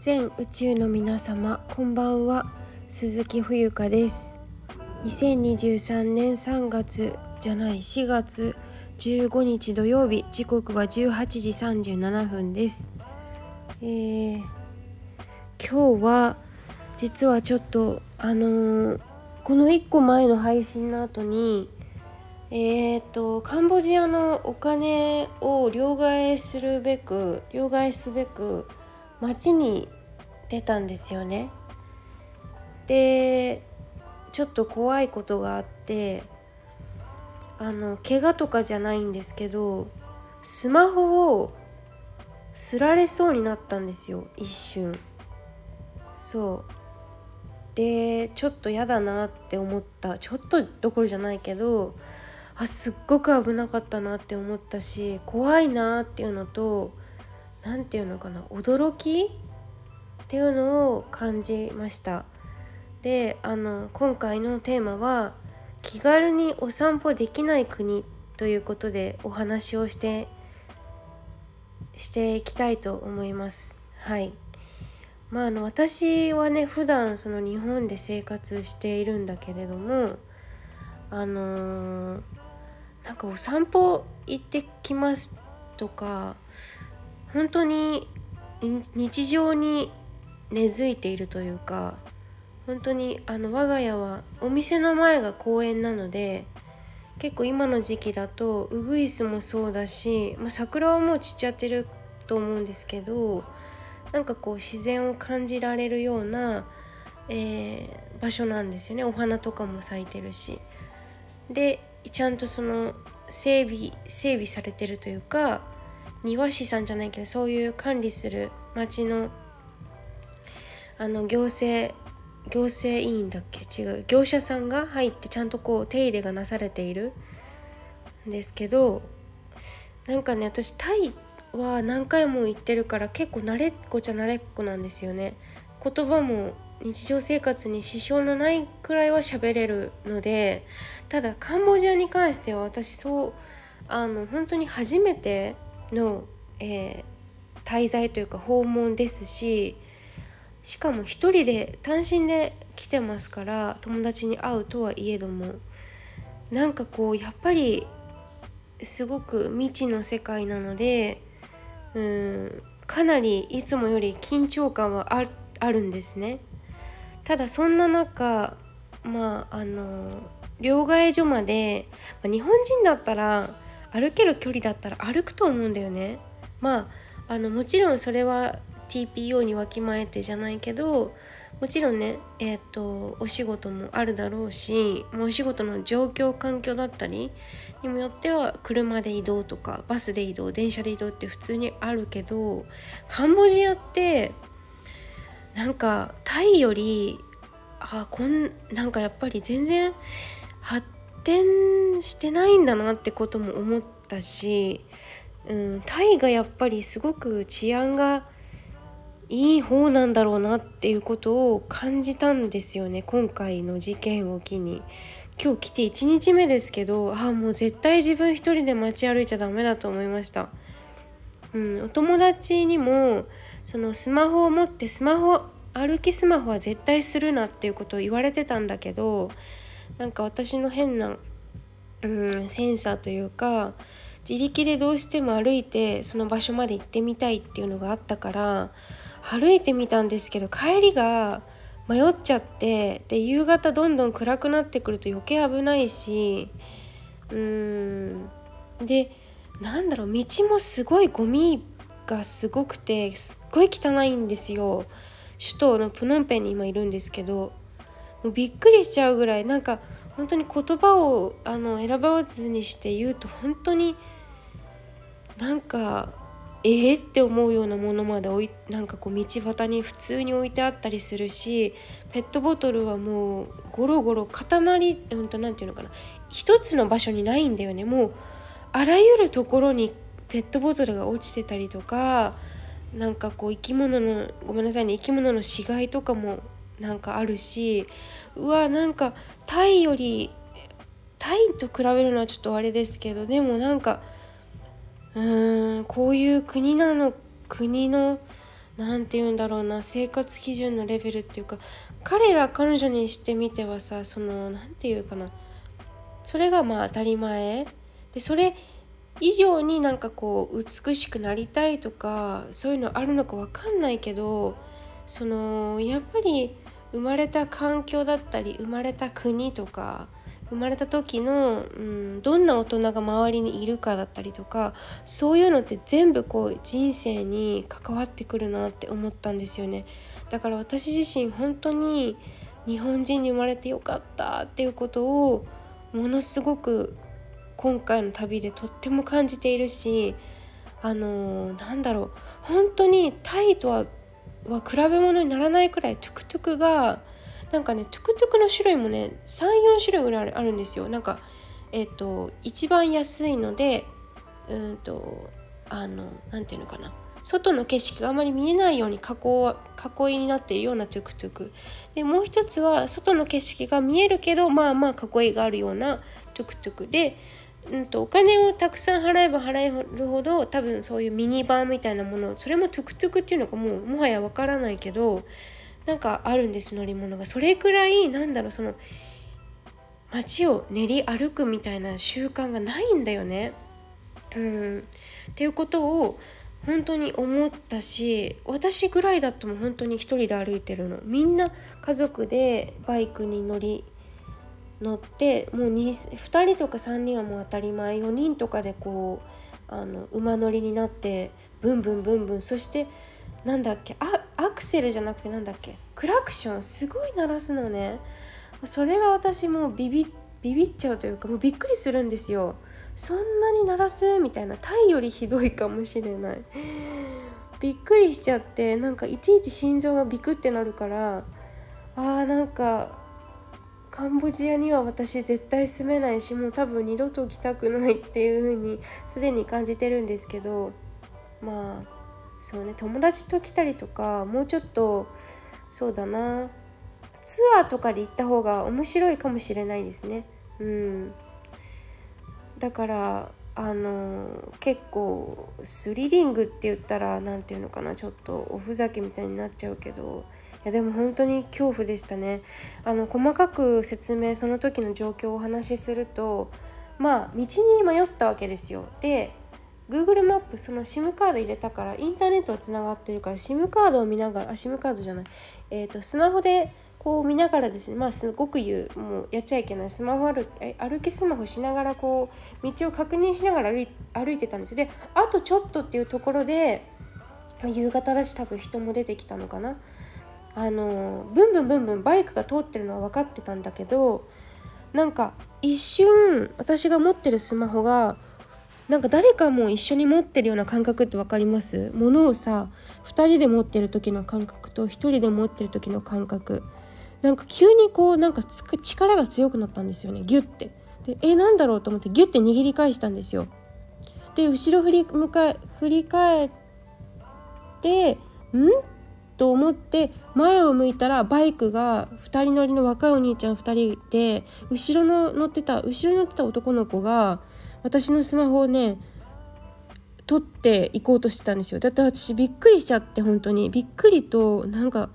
全宇宙の皆様こんばんは。鈴木冬香です。2023年3月じゃない4月15日土曜日時刻は18時37分です。えー、今日は実はちょっとあのー、この1個前の配信の後にえーと、カンボジアのお金を両替するべく両替すべく街に出たんですよね。でちょっと怖いことがあってあの怪我とかじゃないんですけどスマホをすられそうになったんですよ一瞬。そう。でちょっと嫌だなって思った。ちょっとどころじゃないけどあすっごく危なかったなって思ったし怖いなっていうのと何て言うのかな驚きっていうのを感じました。であの今回のテーマは気軽にお散歩できない国ということでお話をしてしていきたいと思います。はい。まああの私はね普段その日本で生活しているんだけれどもあのーなんかお散歩行ってきますとか本当に日常に根付いているというか本当にあの我が家はお店の前が公園なので結構今の時期だとウグイスもそうだし、まあ、桜はもう散っちゃってると思うんですけどなんかこう自然を感じられるような、えー、場所なんですよねお花とかも咲いてるし。でちゃんとその整備整備されてるというか庭師さんじゃないけどそういう管理する町のあの行政行政委員だっけ？違う。業者さんが入ってちゃんとこう手入れがなされている。んですけどなんかね私タイは何回も行ってるから結構慣れっこじゃ慣れっこなんですよね。言葉も日常生活に支障のないくらいは喋れるのでただカンボジアに関しては私そうあの本当に初めての、えー、滞在というか訪問ですししかも一人で単身で来てますから友達に会うとはいえどもなんかこうやっぱりすごく未知の世界なのでうんかなりいつもより緊張感はあるんですね。ただそんな中まああの両替所まで、まあ、日本人だったら歩ける距離だったら歩くと思うんだよね。まああのもちろんそれは TPO にわきまえてじゃないけどもちろんねえっ、ー、とお仕事もあるだろうしもうお仕事の状況環境だったりにもよっては車で移動とかバスで移動電車で移動って普通にあるけどカンボジアってなんかタイよりあこんなんかやっぱり全然発展してないんだなってことも思ったし、うん、タイがやっぱりすごく治安がいい方なんだろうなっていうことを感じたんですよね今回の事件を機に。今日来て1日目ですけどあもう絶対自分一人で街歩いちゃダメだと思いました。うん、お友達にもそのスマホを持ってスマホ歩きスマホは絶対するなっていうことを言われてたんだけどなんか私の変な、うん、センサーというか自力でどうしても歩いてその場所まで行ってみたいっていうのがあったから歩いてみたんですけど帰りが迷っちゃってで夕方どんどん暗くなってくると余計危ないしうーんでなんだろう道もすごいゴミがすごくてすっごい汚いんですよ。首都のプノンペンに今いるんですけどもうびっくりしちゃうぐらいなんか本当に言葉をあの選ばずにして言うと本当になんかええー、って思うようなものまで置いなんかこう道端に普通に置いてあったりするしペットボトルはもうゴロゴロ塊うんと何て言うのかな一つの場所にないんだよね。もうあらゆるところにペットボトルが落ちてたりとかなんかこう生き物のごめんなさいね生き物の死骸とかもなんかあるしうわなんかタイよりタイと比べるのはちょっとあれですけどでもなんかうーんこういう国なの国の何て言うんだろうな生活基準のレベルっていうか彼ら彼女にしてみてはさその何て言うかなそれがまあ当たり前。でそれ以上になんかこう美しくなりたいとかそういうのあるのか分かんないけどそのやっぱり生まれた環境だったり生まれた国とか生まれた時の、うん、どんな大人が周りにいるかだったりとかそういうのって全部こう人生に関わってくるなって思ったんですよね。だから私自身本当に日本人に生まれてよかったっていうことをものすごく今回の旅でとっても感じているしあのー、なんだろう本当にタイとはは比べ物にならないくらいトゥクトゥクがなんかねトゥクトゥクの種類もね34種類ぐらいあるんですよ。なんかえっ、ー、と一番安いのでうんとあの何て言うのかな。外の景色があまり見えないように囲囲いになっているようなトゥクトゥク。でもう一つは外の景色が見えるけどまあまあ囲いがあるようなトゥクトゥク。で、うんと、お金をたくさん払えば払えるほど多分そういうミニバーみたいなものそれもトゥクトゥクっていうのかもうもはやわからないけどなんかあるんです乗り物が。それくらいなんだろうその街を練り歩くみたいな習慣がないんだよね。うん、っていうことを本当に思ったし私ぐらいだとも本当に一人で歩いてるの。みんな家族でバイクに乗り乗ってもう 2, 2人とか3人はもう当たり前4人とかでこうあの馬乗りになってブンブンブンブンそしてなんだっけあアクセルじゃなくてなんだっけクラクションすごい鳴らすのね。それが私もうビビビビっちゃうというかもうびっくりするんですよ。そんなに鳴らす？みたいなタイよりひどいかもしれない。びっくりしちゃってなんかいちいち心臓がビクってなるからあーなんかカンボジアには私絶対住めないしもう多分二度と来たくないっていう風にすでに感じてるんですけどまあそうね友達と来たりとかもうちょっとそうだな。ツアーとかで行った方が面白いかもしれないですね。うん。だからあの結構スリリングって言ったら何て言うのかなちょっとおふざけみたいになっちゃうけどやでも本当に恐怖でしたね。あの細かく説明その時の状況をお話しするとまあ道に迷ったわけですよ。で Google マップその SIM カード入れたからインターネットはつながってるから SIM カードを見ながらあ SIM カードじゃない。え、ー、とスマホでこう見ながらですねまあすごく言うもうやっちゃいけない。スマホ歩歩きスマホしながらこう道を確認しながら歩い歩いてたんですよ。であとちょっとっていうところで夕方だし多分人も出てきたのかな。あのブンブンブンブンバイクが通ってるのは分かってたんだけどなんか一瞬私が持ってるスマホがなんか誰かも一緒に持ってるような感覚って分かります？物をさ2人で持ってる時の感覚と1人で持ってる時の感覚。なんか急にこうなんかつく力が強くなったんですよねギュッて。でえなんだろうと思ってギュッて握り返したんですよ。で後ろ振り向か振り返ってん？と思って前を向いたらバイクが2人乗りの若いお兄ちゃん2人で後ろの乗ってた後ろに乗ってた男の子が私のスマホをね取っていこうとしてたんですよ。だって私びっくりしちゃって本当に。びっくりとなんか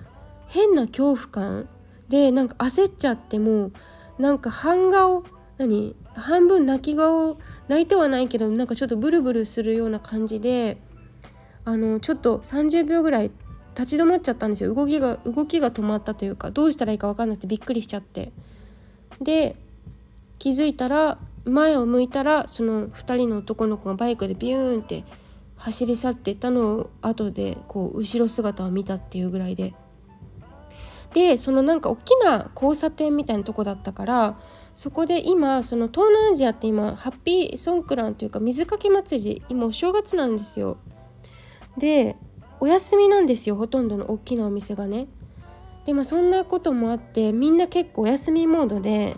変な恐怖感でなんか焦っちゃってもなんか半顔何半分泣き顔泣いてはないけどなんかちょっとブルブルするような感じであのちょっと30秒ぐらい立ち止まっちゃったんですよ。動きが動きが止まったというかどうしたらいいか分かんなくてびっくりしちゃって。で気づいたら前を向いたらその2人の男の子がバイクでビューンって走り去ってったのを後でこう後ろ姿を見たっていうぐらいで。でそのなんか大きな交差点みたいなとこだったからそこで今その東南アジアって今ハッピーソンクランというか水かけ祭りで今お正月なんですよ。でお休みなんですよほとんどの大きなお店がね。でまあそんなこともあってみんな結構お休みモードで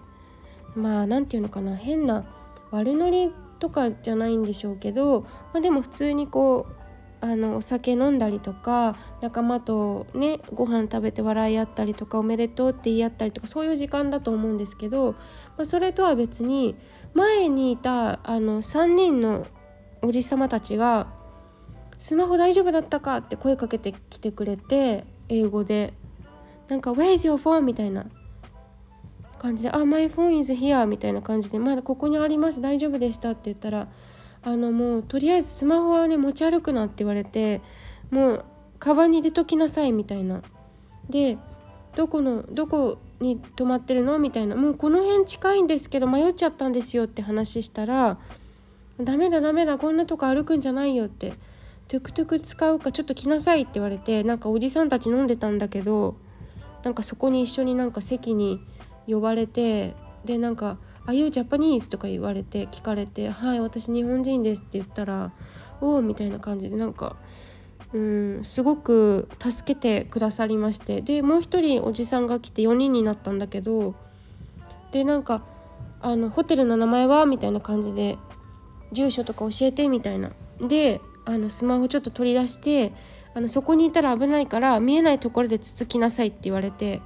まあ何て言うのかな変な悪ノリとかじゃないんでしょうけど、まあ、でも普通にこうあのお酒飲んだりとか仲間とねご飯食べて笑い合ったりとかおめでとうって言い合ったりとかそういう時間だと思うんですけど、まあ、それとは別に前にいたあの3人のおじさまたちがスマホ大丈夫だったか?」って声かけてきてくれて英語で。なんか「Where's your phone?」みたいな。感じで「あ、My phone is here」みたいな感じで「まだここにあります。大丈夫でした」って言ったらあのもうとりあえずスマホはね持ち歩くなって言われてもうカバンに入れときなさい。みたいな。でどこのどこに泊まってるの？みたいな。もうこの辺近いんですけど迷っちゃったんですよって話したら「ダメだダメだこんなとこ歩くんじゃないよ」って「トゥクトゥク使うかちょっと来なさい」って言われてなんかおじさんたち飲んでたんだけどなんかそこに一緒になんか席に呼ばれてでなんか「あ you Japanese?」とか言われて聞かれて「はい私日本人です」って言ったら「おお」みたいな感じでなんかうんすごく助けてくださりましてでもう一人おじさんが来て4人になったんだけどでなんかあのホテルの名前は？みたいな感じで住所とか教えてみたいなであのスマホちょっと取り出してあのそこにいたら危ないから見えないところでつつきなさいって言われて。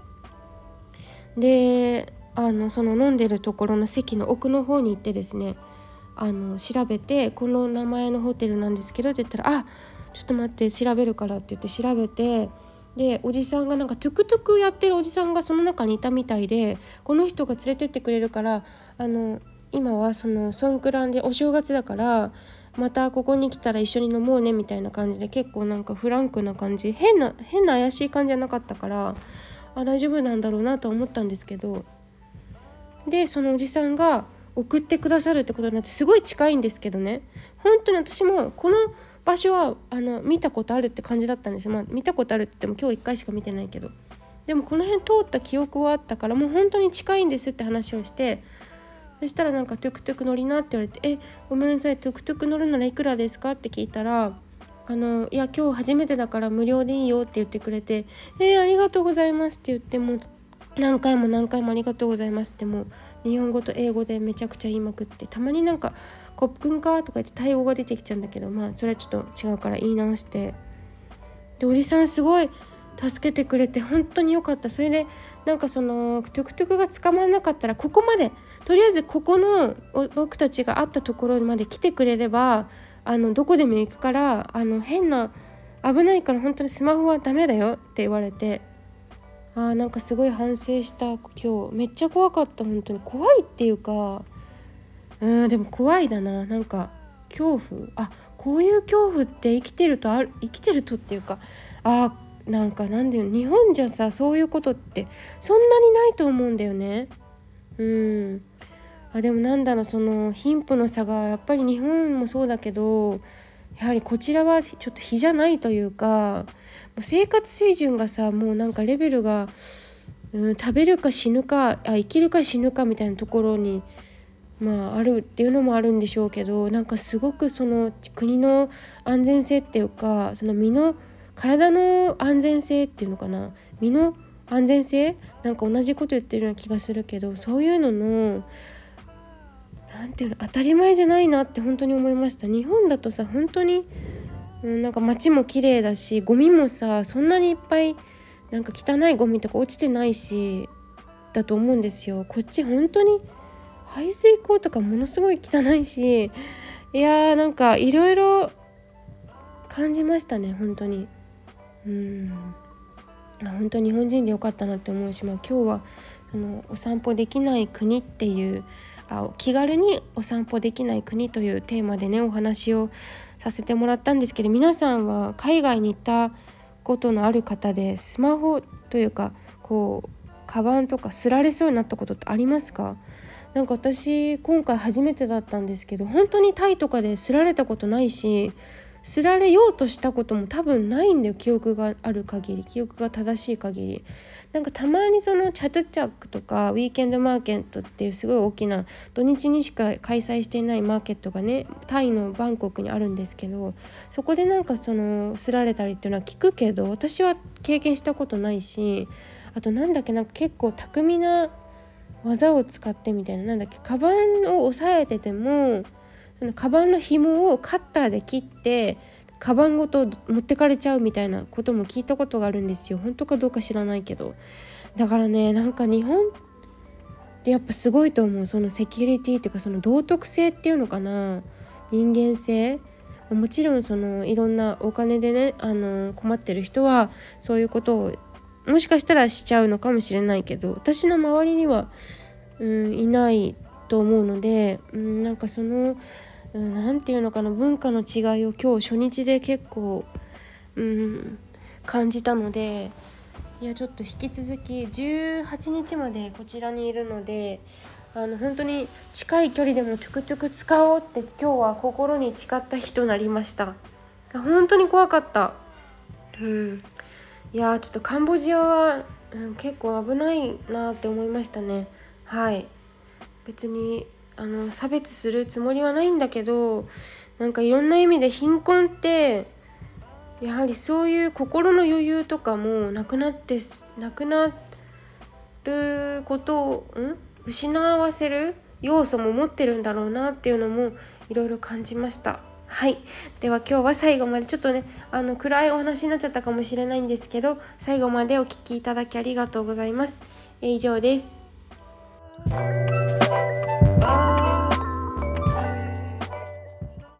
であのその飲んでるところの席の奥の方に行ってですねあの調べてこの名前のホテルなんですけどって言ったら「あちょっと待って調べるから」って言って調べてでおじさんがなんかトゥクトゥクやってるおじさんがその中にいたみたいでこの人が連れてってくれるからあの今はそのソンクランでお正月だからまたここに来たら一緒に飲もうねみたいな感じで結構なんかフランクな感じ。変な変な怪しい感じじゃなかったからあ大丈夫なんだろうなと思ったんですけど。でそのおじさんが送ってくださるってことになってすごい近いんですけどね。本当に私もこの場所はあの見たことあるって感じだったんですよ。まあ見たことあるって言っても今日1回しか見てないけど。でもこの辺通った記憶はあったからもう本当に近いんですって話をしてそしたらなんかトゥクトゥク乗りなって言われて「えごめんなさいトゥクトゥク乗るならいくらですか?」って聞いたら「あのいや今日初めてだから無料でいいよ」って言ってくれて「えー、ありがとうございます」って言ってもう何回も何回もありがとうございますってもう日本語と英語でめちゃくちゃ言いまくってたまになんか「コップンか?」とか言ってタイ語が出てきちゃうんだけどまあそれはちょっと違うから言い直してでおじさんすごい助けてくれて本当に良かった。それでなんかそのトゥクトゥクが捕まらなかったらここまでとりあえずここの僕たちが会ったところまで来てくれればあのどこでも行くからあの変な危ないから本当にスマホはダメだよって言われてあーなんかすごい反省した今日。めっちゃ怖かった本当に。怖いっていうかうんでも怖いだな。なんか恐怖。あこういう恐怖って生きてるとある生きてるとっていうかあなんかなんだよ日本じゃさそういうことってそんなにないと思うんだよね。うん。あでもなんだろうその貧富の差がやっぱり日本もそうだけどやはりこちらはちょっと比じゃないというか生活水準がさもうなんかレベルが、うん、食べるか死ぬかあ生きるか死ぬかみたいなところにまああるっていうのもあるんでしょうけどなんかすごくその国の安全性っていうかその身の体の安全性っていうのかな？身の安全性？なんか同じこと言ってるような気がするけどそういうのの何ていうの当たり前じゃないなって本当に思いました。日本だとさ本当に、うん、なんか街も綺麗だしゴミもさそんなにいっぱいなんか汚いゴミとか落ちてないしだと思うんですよ。こっち本当に排水溝とかものすごい汚いしいやーなんかいろいろ感じましたね本当に。うん。本当日本人でよかったなって思うし、まあ、今日はそのお散歩できない国っていうあ気軽にお散歩できない国というテーマでねお話をさせてもらったんですけど皆さんは海外に行ったことのある方でスマホというかこうカバンとかすられそうになったことってありますか？なんか私今回初めてだったんですけど本当にタイとかですられたことないしすられようとしたことも多分ないんだよ記憶がある限り。記憶が正しい限り。なんかたまにそのチャトチャックとかウィーケンドマーケットっていうすごい大きな土日にしか開催していないマーケットがねタイのバンコクにあるんですけどそこでなんかそのすられたりっていうのは聞くけど私は経験したことないしあとなんだっけなんか結構巧みな技を使ってみたいななんだっけカバンを押さえててもそのカバンの紐をカッターで切ってカバンごと持ってかれちゃうみたいなことも聞いたことがあるんですよ。本当かどうか知らないけど。だからねなんか日本ってやっぱすごいと思う。そのセキュリティっていうかその道徳性っていうのかな。人間性。もちろんそのいろんなお金でねあの困ってる人はそういうことをもしかしたらしちゃうのかもしれないけど私の周りには、うん、いないと思うので、うん、なんかその何、うん、て言うのかな文化の違いを今日初日で結構、うん、感じたのでいやちょっと引き続き18日までこちらにいるのであの本当に近い距離でもトゥクトゥク使おうって今日は心に誓った日となりました。本当に怖かった。うん。いやちょっとカンボジアは、うん、結構危ないなって思いましたね。はい。別にあの差別するつもりはないんだけどなんかいろんな意味で貧困ってやはりそういう心の余裕とかもなくなってなくなることをん？失わせる要素も持ってるんだろうなっていうのもいろいろ感じました。はい。では今日は最後までちょっとねあの暗いお話になっちゃったかもしれないんですけど最後までお聴きいただきありがとうございます、え以上です。Bye.